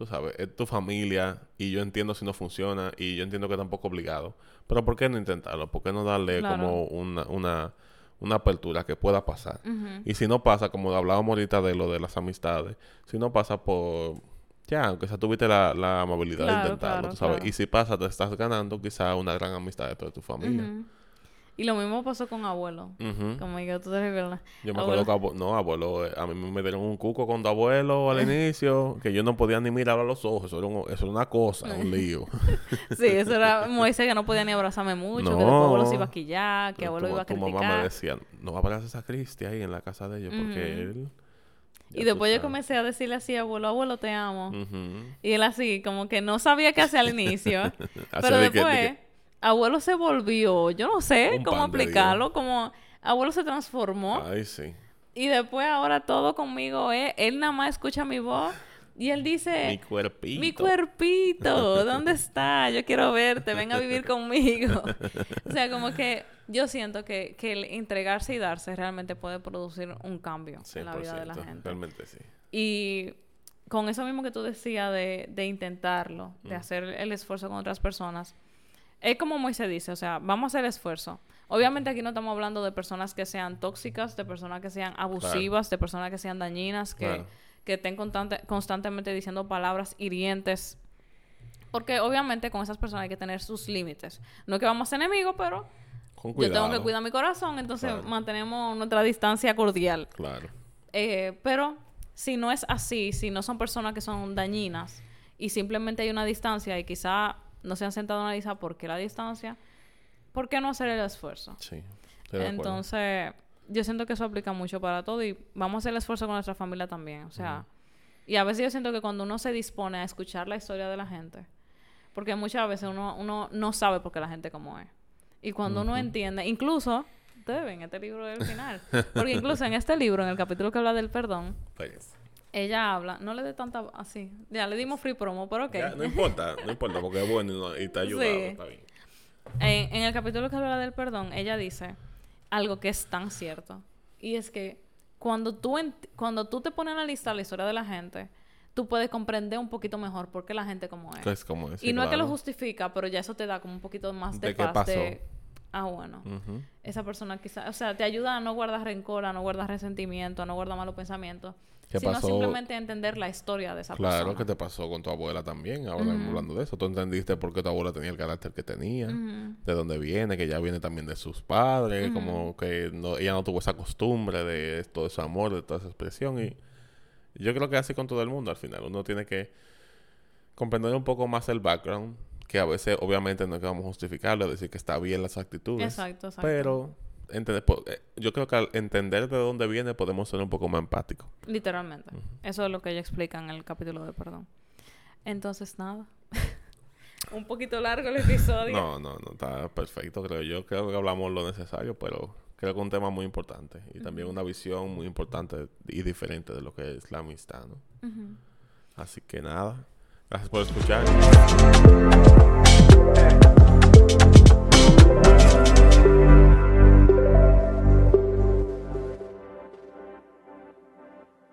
tú sabes, es tu familia y yo entiendo si no funciona y yo entiendo que tampoco obligado. Pero ¿por qué no intentarlo? ¿Por qué no darle como una, una, una, apertura que pueda pasar? Y si no pasa, como hablábamos ahorita de lo de las amistades, si no pasa por... Ya, aunque sea tuviste la, la amabilidad de intentarlo, tú sabes. Y si pasa, te estás ganando quizá una gran amistad de toda tu familia. Y lo mismo pasó con abuelo. Como que tú te recuerdas. Yo me acuerdo que abuelo, no, abuelo, eh, a mí me dieron un cuco con tu abuelo al <laughs> inicio, que yo no podía ni mirar a los ojos. Eso era, eso era una cosa, un <laughs> lío. sí, eso era Moisés que no podía ni abrazarme mucho, que después abuelo se iba a quillar, que abuelo iba a criticar. Tu mamá me decía, no va a Cristi ahí en la casa de ellos, porque él... Y después yo comencé a decirle así, abuelo, abuelo, te amo. Y él así, como que no sabía qué hacer al inicio. <laughs> pero después abuelo se volvió, yo no sé cómo aplicarlo, como abuelo se transformó. Ay, sí. Y después ahora todo conmigo es, él nada más escucha mi voz y él dice, mi cuerpito. Mi cuerpito, ¿dónde está? Yo quiero verte, ven a vivir conmigo. <laughs> o sea, como que yo siento que, que el entregarse y darse realmente puede producir un cambio en la vida de la gente. Realmente sí. Y con eso mismo que tú decías de, de intentarlo, de mm. hacer el esfuerzo con otras personas, es como Moisés dice, o sea, vamos a hacer esfuerzo. Obviamente aquí no estamos hablando de personas que sean tóxicas, de personas que sean abusivas, de personas que sean dañinas, que, que estén constantemente diciendo palabras hirientes. Porque obviamente con esas personas hay que tener sus límites. No es que vamos a ser enemigos, pero yo tengo que cuidar mi corazón, entonces mantenemos nuestra distancia cordial. Claro. Eh, pero si no es así, si no son personas que son dañinas y simplemente hay una distancia y quizá no se han sentado a analizar por qué la distancia, ¿por qué no hacer el esfuerzo? Sí. Entonces, yo siento que eso aplica mucho para todo y vamos a hacer el esfuerzo con nuestra familia también. O sea, y a veces yo siento que cuando uno se dispone a escuchar la historia de la gente, porque muchas veces uno, uno no sabe por qué la gente como es. Y cuando uno entiende, incluso, ustedes ven este libro del final, porque incluso en <laughs> este libro, en el capítulo que habla del perdón, pues ella habla, no le dé tanta así. Ya le dimos free promo, pero ok. no importa, no importa, porque es bueno y, te ayuda, está bien. En, el capítulo que habla del perdón, ella dice algo que es tan cierto. Y es que cuando tú, cuando tú te pones a analizar la historia de la gente, tú puedes comprender un poquito mejor por qué la gente como es. como es y no es que lo justifica, pero ya eso te da como un poquito más de, paz de... Ah, bueno. Esa persona quizás... O sea, te ayuda a no guardar rencor, a no guardar resentimiento, a no guardar malos pensamientos ¿Qué sino pasó? simplemente entender la historia de esa Claro, persona. que te pasó con tu abuela también, ahora hablando de eso. Tú entendiste por qué tu abuela tenía el carácter que tenía, de dónde viene, que ya viene también de sus padres, como que no, ella no tuvo esa costumbre de todo ese amor, de toda esa expresión. Y yo creo que así con todo el mundo al final. Uno tiene que comprender un poco más el background, que a veces obviamente no es que vamos a justificarlo, decir que está bien las actitudes. Exacto, exacto. Pero entender, eh, yo creo que al entender de dónde viene podemos ser un poco más empáticos. Literalmente. Eso es lo que ella explica en el capítulo de perdón. Entonces, nada. <laughs> Un poquito largo el episodio. No, no, no, está perfecto, creo yo. Creo que hablamos lo necesario, pero creo que es un tema muy importante y también una visión muy importante y diferente de lo que es la amistad, ¿no? Así que nada, gracias por escuchar.